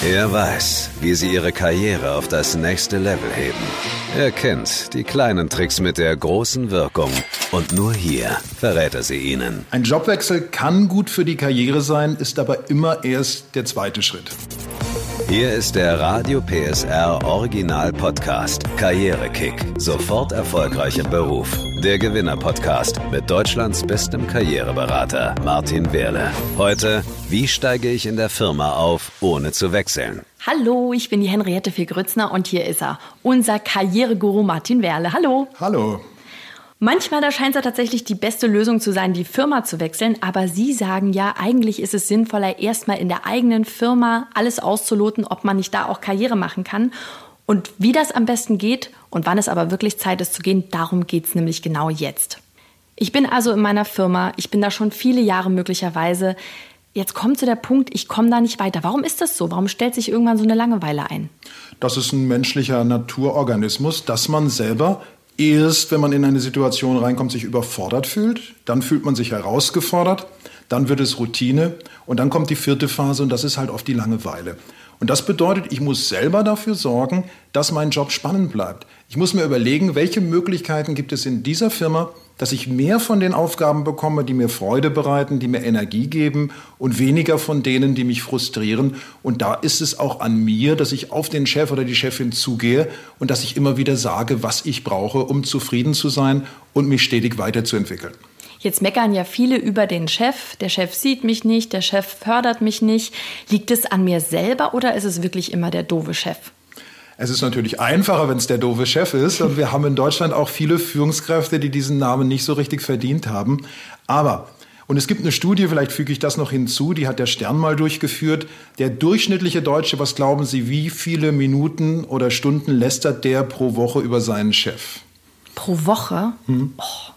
Er weiß, wie sie ihre Karriere auf das nächste Level heben. Er kennt die kleinen Tricks mit der großen Wirkung. Und nur hier verrät er sie ihnen. Ein Jobwechsel kann gut für die Karriere sein, ist aber immer erst der zweite Schritt. Hier ist der Radio PSR Original Podcast Karrierekick. Sofort erfolgreich im Beruf. Der Gewinner Podcast mit Deutschlands bestem Karriereberater Martin Wehrle. Heute, wie steige ich in der Firma auf, ohne zu wechseln? Hallo, ich bin die Henriette Grützner und hier ist er, unser Karriereguru Martin Wehrle. Hallo. Hallo. Manchmal scheint es ja tatsächlich die beste Lösung zu sein, die Firma zu wechseln. Aber Sie sagen ja, eigentlich ist es sinnvoller, erstmal in der eigenen Firma alles auszuloten, ob man nicht da auch Karriere machen kann. Und wie das am besten geht und wann es aber wirklich Zeit ist zu gehen, darum geht es nämlich genau jetzt. Ich bin also in meiner Firma, ich bin da schon viele Jahre möglicherweise. Jetzt kommt zu der Punkt, ich komme da nicht weiter. Warum ist das so? Warum stellt sich irgendwann so eine Langeweile ein? Das ist ein menschlicher Naturorganismus, dass man selber erst, wenn man in eine Situation reinkommt, sich überfordert fühlt, dann fühlt man sich herausgefordert, dann wird es Routine und dann kommt die vierte Phase und das ist halt oft die Langeweile. Und das bedeutet, ich muss selber dafür sorgen, dass mein Job spannend bleibt. Ich muss mir überlegen, welche Möglichkeiten gibt es in dieser Firma, dass ich mehr von den Aufgaben bekomme, die mir Freude bereiten, die mir Energie geben und weniger von denen, die mich frustrieren. Und da ist es auch an mir, dass ich auf den Chef oder die Chefin zugehe und dass ich immer wieder sage, was ich brauche, um zufrieden zu sein und mich stetig weiterzuentwickeln. Jetzt meckern ja viele über den Chef. Der Chef sieht mich nicht, der Chef fördert mich nicht. Liegt es an mir selber oder ist es wirklich immer der doofe Chef? Es ist natürlich einfacher, wenn es der doofe Chef ist. Und wir haben in Deutschland auch viele Führungskräfte, die diesen Namen nicht so richtig verdient haben. Aber und es gibt eine Studie, vielleicht füge ich das noch hinzu, die hat der Stern mal durchgeführt. Der durchschnittliche Deutsche, was glauben Sie, wie viele Minuten oder Stunden lästert der pro Woche über seinen Chef? Pro Woche? Hm. Oh.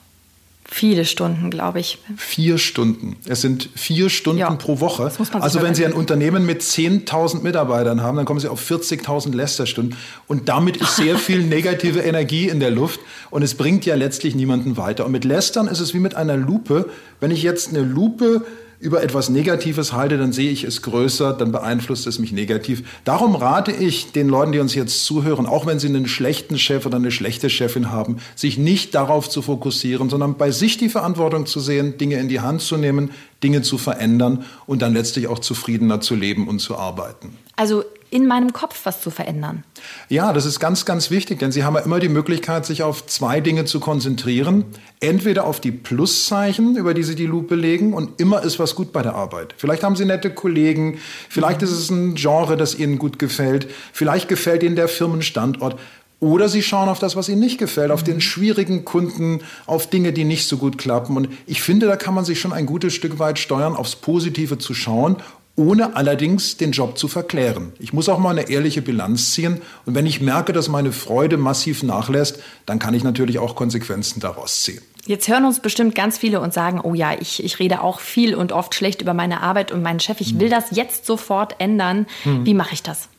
Viele Stunden, glaube ich. Vier Stunden. Es sind vier Stunden ja, pro Woche. also wenn Sie ein Unternehmen mit 10.000 Mitarbeitern haben, dann kommen Sie auf 40.000 Lästerstunden. Und damit ist sehr viel negative Energie in der Luft. Und es bringt ja letztlich niemanden weiter. Und mit Lästern ist es wie mit einer Lupe. Wenn ich jetzt eine Lupe über etwas Negatives halte, dann sehe ich es größer, dann beeinflusst es mich negativ. Darum rate ich den Leuten, die uns jetzt zuhören, auch wenn sie einen schlechten Chef oder eine schlechte Chefin haben, sich nicht darauf zu fokussieren, sondern bei sich die Verantwortung zu sehen, Dinge in die Hand zu nehmen, Dinge zu verändern und dann letztlich auch zufriedener zu leben und zu arbeiten. Also in meinem Kopf was zu verändern. Ja, das ist ganz, ganz wichtig, denn Sie haben ja immer die Möglichkeit, sich auf zwei Dinge zu konzentrieren. Entweder auf die Pluszeichen, über die Sie die Lupe legen, und immer ist was gut bei der Arbeit. Vielleicht haben Sie nette Kollegen, vielleicht ist es ein Genre, das Ihnen gut gefällt, vielleicht gefällt Ihnen der Firmenstandort. Oder Sie schauen auf das, was Ihnen nicht gefällt, auf den schwierigen Kunden, auf Dinge, die nicht so gut klappen. Und ich finde, da kann man sich schon ein gutes Stück weit steuern, aufs Positive zu schauen ohne allerdings den Job zu verklären. Ich muss auch mal eine ehrliche Bilanz ziehen und wenn ich merke, dass meine Freude massiv nachlässt, dann kann ich natürlich auch Konsequenzen daraus ziehen. Jetzt hören uns bestimmt ganz viele und sagen, oh ja, ich, ich rede auch viel und oft schlecht über meine Arbeit und meinen Chef. Ich will das jetzt sofort ändern. Hm. Wie mache ich das?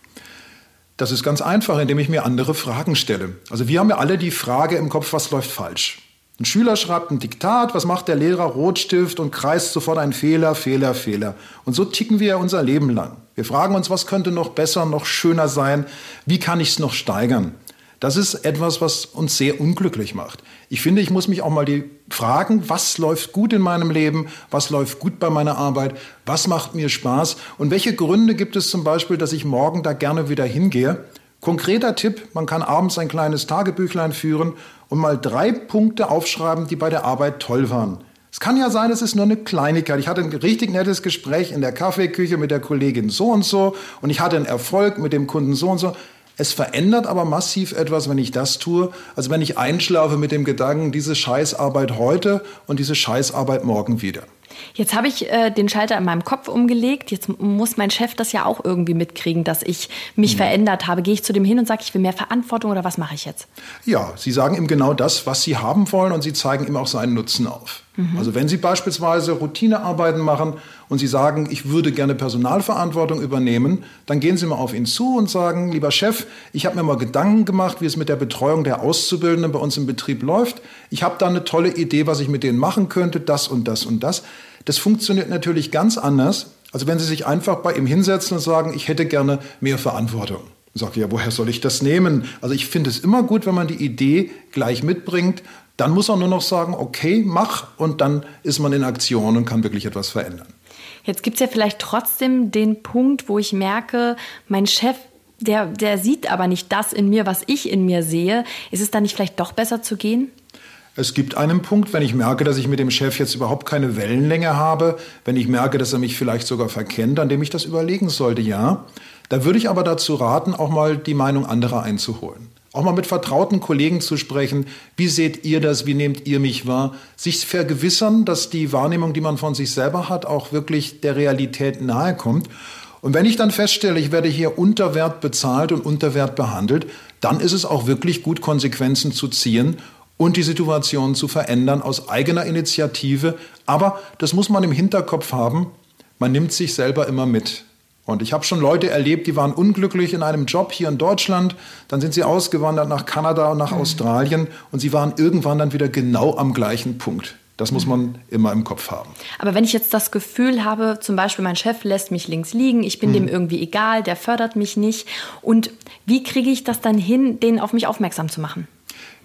Das ist ganz einfach, indem ich mir andere Fragen stelle. Also wir haben ja alle die Frage im Kopf, was läuft falsch? Ein Schüler schreibt ein Diktat, was macht der Lehrer? Rotstift und kreist sofort einen Fehler, Fehler, Fehler. Und so ticken wir unser Leben lang. Wir fragen uns, was könnte noch besser, noch schöner sein? Wie kann ich es noch steigern? Das ist etwas, was uns sehr unglücklich macht. Ich finde, ich muss mich auch mal die fragen, was läuft gut in meinem Leben, was läuft gut bei meiner Arbeit, was macht mir Spaß und welche Gründe gibt es zum Beispiel, dass ich morgen da gerne wieder hingehe. Konkreter Tipp, man kann abends ein kleines Tagebüchlein führen und mal drei Punkte aufschreiben, die bei der Arbeit toll waren. Es kann ja sein, es ist nur eine Kleinigkeit. Ich hatte ein richtig nettes Gespräch in der Kaffeeküche mit der Kollegin so und so und ich hatte einen Erfolg mit dem Kunden so und so. Es verändert aber massiv etwas, wenn ich das tue, als wenn ich einschlafe mit dem Gedanken, diese Scheißarbeit heute und diese Scheißarbeit morgen wieder. Jetzt habe ich äh, den Schalter in meinem Kopf umgelegt. Jetzt muss mein Chef das ja auch irgendwie mitkriegen, dass ich mich mhm. verändert habe. Gehe ich zu dem hin und sage, ich will mehr Verantwortung oder was mache ich jetzt? Ja, Sie sagen ihm genau das, was Sie haben wollen und Sie zeigen ihm auch seinen Nutzen auf. Mhm. Also wenn Sie beispielsweise Routinearbeiten machen und Sie sagen, ich würde gerne Personalverantwortung übernehmen, dann gehen Sie mal auf ihn zu und sagen, lieber Chef, ich habe mir mal Gedanken gemacht, wie es mit der Betreuung der Auszubildenden bei uns im Betrieb läuft. Ich habe da eine tolle Idee, was ich mit denen machen könnte, das und das und das. Das funktioniert natürlich ganz anders, Also wenn Sie sich einfach bei ihm hinsetzen und sagen, ich hätte gerne mehr Verantwortung. Sagt ja, woher soll ich das nehmen? Also ich finde es immer gut, wenn man die Idee gleich mitbringt. Dann muss er nur noch sagen, okay, mach und dann ist man in Aktion und kann wirklich etwas verändern. Jetzt gibt es ja vielleicht trotzdem den Punkt, wo ich merke, mein Chef, der, der sieht aber nicht das in mir, was ich in mir sehe. Ist es dann nicht vielleicht doch besser zu gehen? Es gibt einen Punkt, wenn ich merke, dass ich mit dem Chef jetzt überhaupt keine Wellenlänge habe, wenn ich merke, dass er mich vielleicht sogar verkennt, an dem ich das überlegen sollte, ja. Da würde ich aber dazu raten, auch mal die Meinung anderer einzuholen. Auch mal mit vertrauten Kollegen zu sprechen. Wie seht ihr das? Wie nehmt ihr mich wahr? Sich vergewissern, dass die Wahrnehmung, die man von sich selber hat, auch wirklich der Realität nahe kommt. Und wenn ich dann feststelle, ich werde hier unter Wert bezahlt und unter Wert behandelt, dann ist es auch wirklich gut, Konsequenzen zu ziehen und die Situation zu verändern aus eigener Initiative. Aber das muss man im Hinterkopf haben. Man nimmt sich selber immer mit. Und ich habe schon Leute erlebt, die waren unglücklich in einem Job hier in Deutschland, dann sind sie ausgewandert nach Kanada und nach mhm. Australien und sie waren irgendwann dann wieder genau am gleichen Punkt. Das muss man immer im Kopf haben. Aber wenn ich jetzt das Gefühl habe, zum Beispiel mein Chef lässt mich links liegen, ich bin mhm. dem irgendwie egal, der fördert mich nicht. Und wie kriege ich das dann hin, den auf mich aufmerksam zu machen?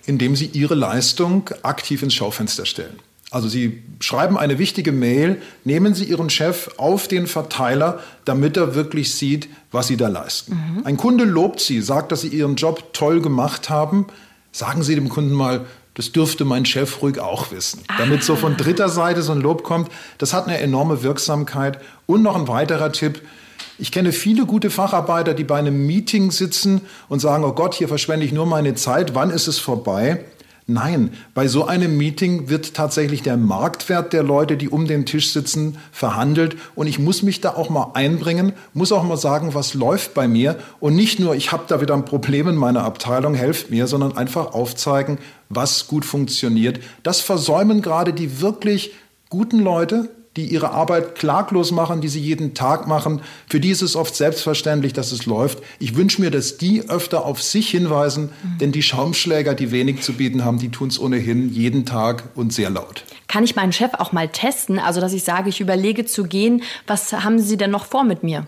Indem sie ihre Leistung aktiv ins Schaufenster stellen. Also Sie schreiben eine wichtige Mail, nehmen Sie Ihren Chef auf den Verteiler, damit er wirklich sieht, was Sie da leisten. Mhm. Ein Kunde lobt Sie, sagt, dass Sie Ihren Job toll gemacht haben. Sagen Sie dem Kunden mal, das dürfte mein Chef ruhig auch wissen. Ah. Damit so von dritter Seite so ein Lob kommt, das hat eine enorme Wirksamkeit. Und noch ein weiterer Tipp, ich kenne viele gute Facharbeiter, die bei einem Meeting sitzen und sagen, oh Gott, hier verschwende ich nur meine Zeit, wann ist es vorbei? Nein, bei so einem Meeting wird tatsächlich der Marktwert der Leute, die um den Tisch sitzen, verhandelt. Und ich muss mich da auch mal einbringen, muss auch mal sagen, was läuft bei mir. Und nicht nur, ich habe da wieder ein Problem in meiner Abteilung, helft mir, sondern einfach aufzeigen, was gut funktioniert. Das versäumen gerade die wirklich guten Leute, die ihre Arbeit klaglos machen, die sie jeden Tag machen. Für die ist es oft selbstverständlich, dass es läuft. Ich wünsche mir, dass die öfter auf sich hinweisen, mhm. denn die Schaumschläger, die wenig zu bieten haben, die tun es ohnehin jeden Tag und sehr laut. Kann ich meinen Chef auch mal testen? Also, dass ich sage, ich überlege zu gehen. Was haben Sie denn noch vor mit mir?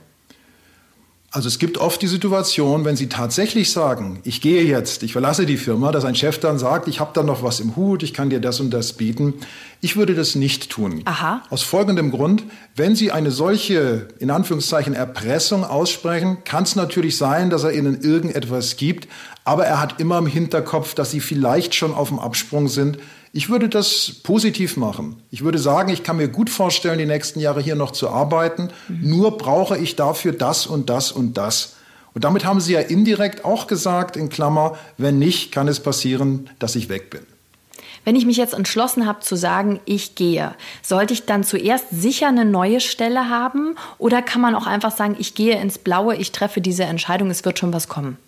Also es gibt oft die Situation, wenn Sie tatsächlich sagen, ich gehe jetzt, ich verlasse die Firma, dass ein Chef dann sagt, ich habe da noch was im Hut, ich kann dir das und das bieten. Ich würde das nicht tun. Aha. Aus folgendem Grund, wenn Sie eine solche, in Anführungszeichen, Erpressung aussprechen, kann es natürlich sein, dass er Ihnen irgendetwas gibt, aber er hat immer im Hinterkopf, dass Sie vielleicht schon auf dem Absprung sind, ich würde das positiv machen. Ich würde sagen, ich kann mir gut vorstellen, die nächsten Jahre hier noch zu arbeiten. Mhm. Nur brauche ich dafür das und das und das. Und damit haben Sie ja indirekt auch gesagt, in Klammer, wenn nicht, kann es passieren, dass ich weg bin. Wenn ich mich jetzt entschlossen habe zu sagen, ich gehe, sollte ich dann zuerst sicher eine neue Stelle haben oder kann man auch einfach sagen, ich gehe ins Blaue, ich treffe diese Entscheidung, es wird schon was kommen?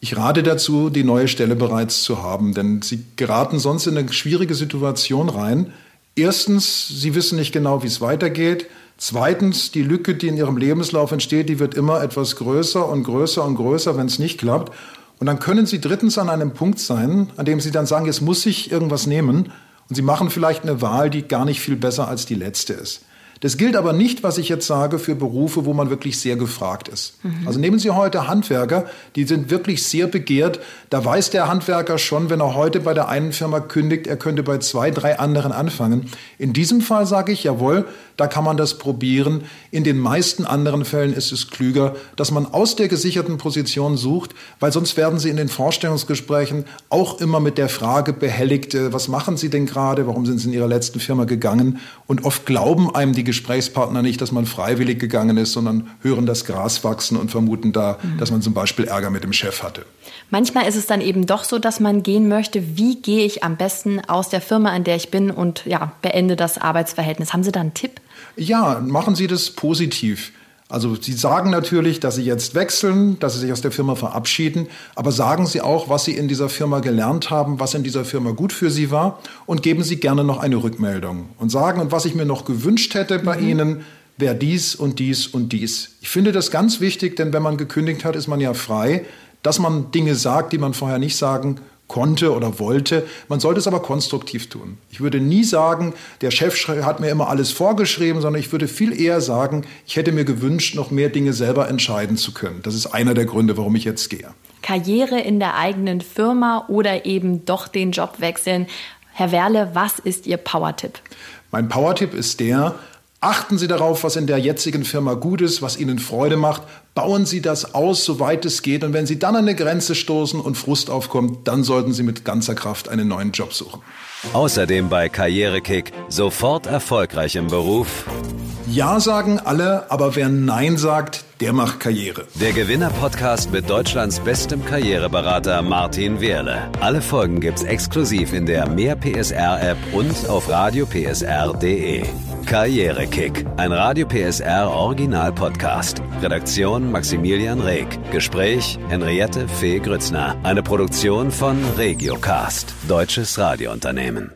Ich rate dazu, die neue Stelle bereits zu haben, denn Sie geraten sonst in eine schwierige Situation rein. Erstens, Sie wissen nicht genau, wie es weitergeht. Zweitens, die Lücke, die in Ihrem Lebenslauf entsteht, die wird immer etwas größer und größer und größer, wenn es nicht klappt. Und dann können Sie drittens an einem Punkt sein, an dem Sie dann sagen, jetzt muss ich irgendwas nehmen. Und Sie machen vielleicht eine Wahl, die gar nicht viel besser als die letzte ist. Das gilt aber nicht, was ich jetzt sage, für Berufe, wo man wirklich sehr gefragt ist. Mhm. Also nehmen Sie heute Handwerker, die sind wirklich sehr begehrt. Da weiß der Handwerker schon, wenn er heute bei der einen Firma kündigt, er könnte bei zwei, drei anderen anfangen. In diesem Fall sage ich, jawohl, da kann man das probieren. In den meisten anderen Fällen ist es klüger, dass man aus der gesicherten Position sucht, weil sonst werden Sie in den Vorstellungsgesprächen auch immer mit der Frage behelligt, äh, was machen Sie denn gerade, warum sind Sie in Ihrer letzten Firma gegangen? Und oft glauben einem die Gesprächspartner nicht, dass man freiwillig gegangen ist, sondern hören das Gras wachsen und vermuten da, mhm. dass man zum Beispiel Ärger mit dem Chef hatte. Manchmal ist es dann eben doch so, dass man gehen möchte, wie gehe ich am besten aus der Firma, an der ich bin und ja, beende das Arbeitsverhältnis. Haben Sie da einen Tipp? Ja, machen Sie das positiv. Also Sie sagen natürlich, dass Sie jetzt wechseln, dass Sie sich aus der Firma verabschieden, aber sagen Sie auch, was Sie in dieser Firma gelernt haben, was in dieser Firma gut für Sie war und geben Sie gerne noch eine Rückmeldung und sagen, und was ich mir noch gewünscht hätte bei mhm. Ihnen, wäre dies und dies und dies. Ich finde das ganz wichtig, denn wenn man gekündigt hat, ist man ja frei, dass man Dinge sagt, die man vorher nicht sagen konnte oder wollte. Man sollte es aber konstruktiv tun. Ich würde nie sagen, der Chef hat mir immer alles vorgeschrieben, sondern ich würde viel eher sagen, ich hätte mir gewünscht, noch mehr Dinge selber entscheiden zu können. Das ist einer der Gründe, warum ich jetzt gehe. Karriere in der eigenen Firma oder eben doch den Job wechseln. Herr Werle, was ist Ihr Power-Tipp? Mein Power-Tipp ist der, Achten Sie darauf, was in der jetzigen Firma gut ist, was Ihnen Freude macht. Bauen Sie das aus, soweit es geht. Und wenn Sie dann an eine Grenze stoßen und Frust aufkommt, dann sollten Sie mit ganzer Kraft einen neuen Job suchen. Außerdem bei Karrierekick sofort erfolgreich im Beruf. Ja sagen alle, aber wer Nein sagt, der macht Karriere. Der Gewinner-Podcast mit Deutschlands bestem Karriereberater Martin Wehrle. Alle Folgen gibt's exklusiv in der Mehr PSR-App und auf radiopsr.de. Karrierekick, ein Radio PSR Original-Podcast. Redaktion Maximilian Reg. Gespräch Henriette Fee Grützner. Eine Produktion von Regiocast, deutsches Radiounternehmen.